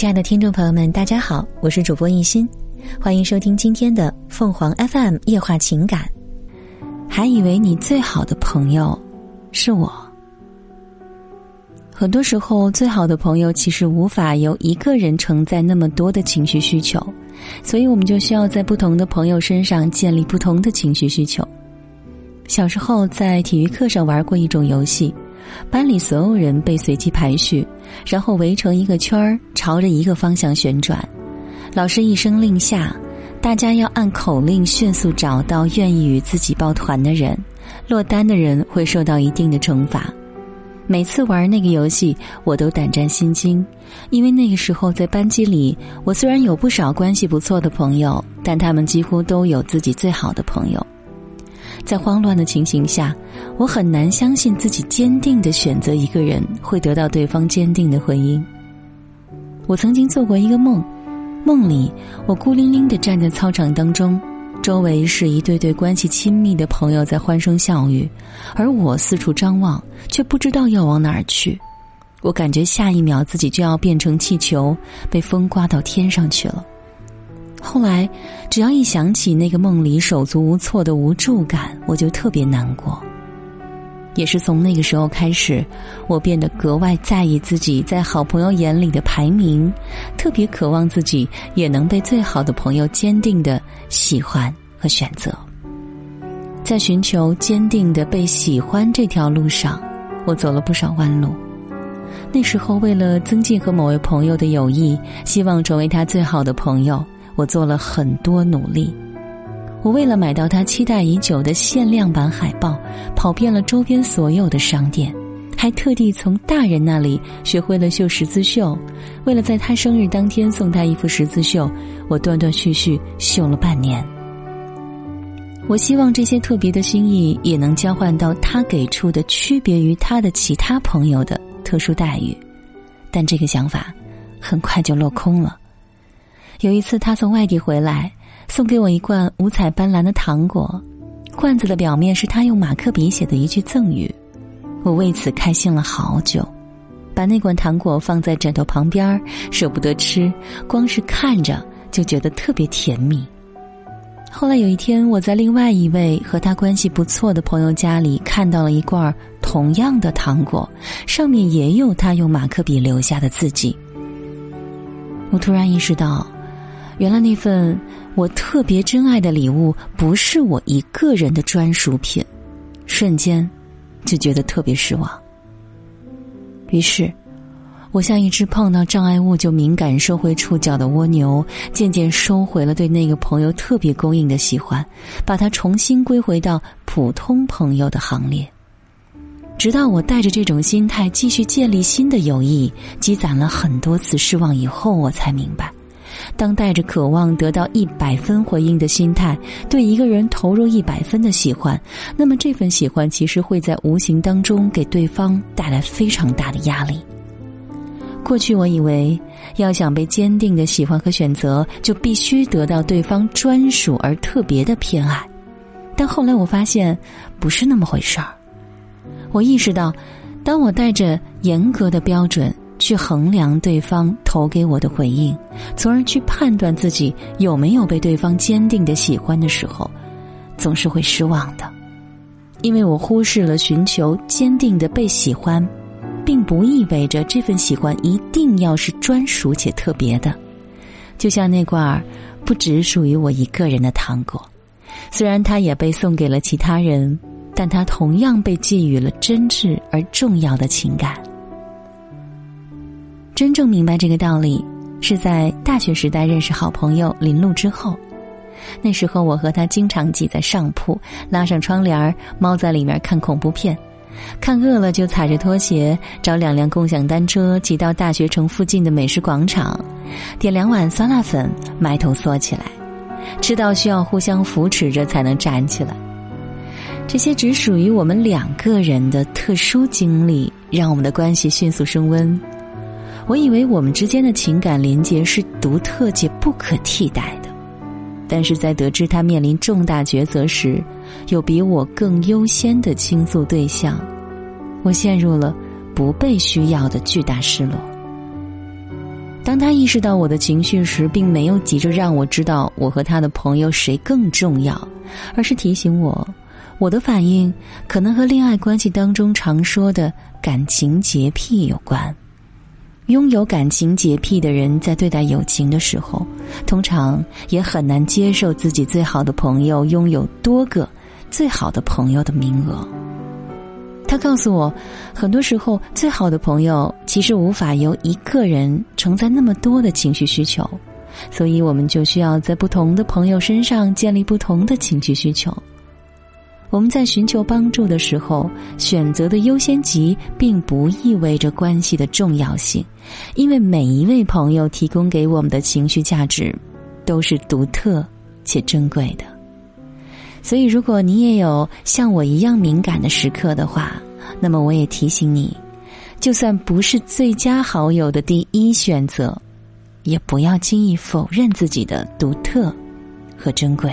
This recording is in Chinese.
亲爱的听众朋友们，大家好，我是主播一心，欢迎收听今天的凤凰 FM 夜话情感。还以为你最好的朋友是我。很多时候，最好的朋友其实无法由一个人承载那么多的情绪需求，所以我们就需要在不同的朋友身上建立不同的情绪需求。小时候在体育课上玩过一种游戏。班里所有人被随机排序，然后围成一个圈儿，朝着一个方向旋转。老师一声令下，大家要按口令迅速找到愿意与自己抱团的人，落单的人会受到一定的惩罚。每次玩那个游戏，我都胆战心惊，因为那个时候在班级里，我虽然有不少关系不错的朋友，但他们几乎都有自己最好的朋友。在慌乱的情形下，我很难相信自己坚定的选择一个人会得到对方坚定的回应。我曾经做过一个梦，梦里我孤零零的站在操场当中，周围是一对对关系亲密的朋友在欢声笑语，而我四处张望，却不知道要往哪儿去。我感觉下一秒自己就要变成气球，被风刮到天上去了。后来，只要一想起那个梦里手足无措的无助感，我就特别难过。也是从那个时候开始，我变得格外在意自己在好朋友眼里的排名，特别渴望自己也能被最好的朋友坚定的喜欢和选择。在寻求坚定的被喜欢这条路上，我走了不少弯路。那时候，为了增进和某位朋友的友谊，希望成为他最好的朋友。我做了很多努力，我为了买到他期待已久的限量版海报，跑遍了周边所有的商店，还特地从大人那里学会了绣十字绣。为了在他生日当天送他一幅十字绣，我断断续续绣了半年。我希望这些特别的心意也能交换到他给出的区别于他的其他朋友的特殊待遇，但这个想法很快就落空了。有一次，他从外地回来，送给我一罐五彩斑斓的糖果，罐子的表面是他用马克笔写的一句赠语，我为此开心了好久，把那罐糖果放在枕头旁边，舍不得吃，光是看着就觉得特别甜蜜。后来有一天，我在另外一位和他关系不错的朋友家里看到了一罐同样的糖果，上面也有他用马克笔留下的字迹，我突然意识到。原来那份我特别珍爱的礼物不是我一个人的专属品，瞬间就觉得特别失望。于是，我像一只碰到障碍物就敏感收回触角的蜗牛，渐渐收回了对那个朋友特别供应的喜欢，把它重新归回到普通朋友的行列。直到我带着这种心态继续建立新的友谊，积攒了很多次失望以后，我才明白。当带着渴望得到一百分回应的心态对一个人投入一百分的喜欢，那么这份喜欢其实会在无形当中给对方带来非常大的压力。过去我以为，要想被坚定的喜欢和选择，就必须得到对方专属而特别的偏爱，但后来我发现，不是那么回事儿。我意识到，当我带着严格的标准。去衡量对方投给我的回应，从而去判断自己有没有被对方坚定的喜欢的时候，总是会失望的，因为我忽视了寻求坚定的被喜欢，并不意味着这份喜欢一定要是专属且特别的。就像那罐儿不只属于我一个人的糖果，虽然它也被送给了其他人，但它同样被寄予了真挚而重要的情感。真正明白这个道理，是在大学时代认识好朋友林露之后。那时候，我和他经常挤在上铺，拉上窗帘猫在里面看恐怖片。看饿了就踩着拖鞋找两辆共享单车，挤到大学城附近的美食广场，点两碗酸辣粉，埋头缩起来，吃到需要互相扶持着才能站起来。这些只属于我们两个人的特殊经历，让我们的关系迅速升温。我以为我们之间的情感连结是独特且不可替代的，但是在得知他面临重大抉择时，有比我更优先的倾诉对象，我陷入了不被需要的巨大失落。当他意识到我的情绪时，并没有急着让我知道我和他的朋友谁更重要，而是提醒我，我的反应可能和恋爱关系当中常说的感情洁癖有关。拥有感情洁癖的人，在对待友情的时候，通常也很难接受自己最好的朋友拥有多个最好的朋友的名额。他告诉我，很多时候最好的朋友其实无法由一个人承载那么多的情绪需求，所以我们就需要在不同的朋友身上建立不同的情绪需求。我们在寻求帮助的时候，选择的优先级并不意味着关系的重要性，因为每一位朋友提供给我们的情绪价值都是独特且珍贵的。所以，如果你也有像我一样敏感的时刻的话，那么我也提醒你，就算不是最佳好友的第一选择，也不要轻易否认自己的独特和珍贵。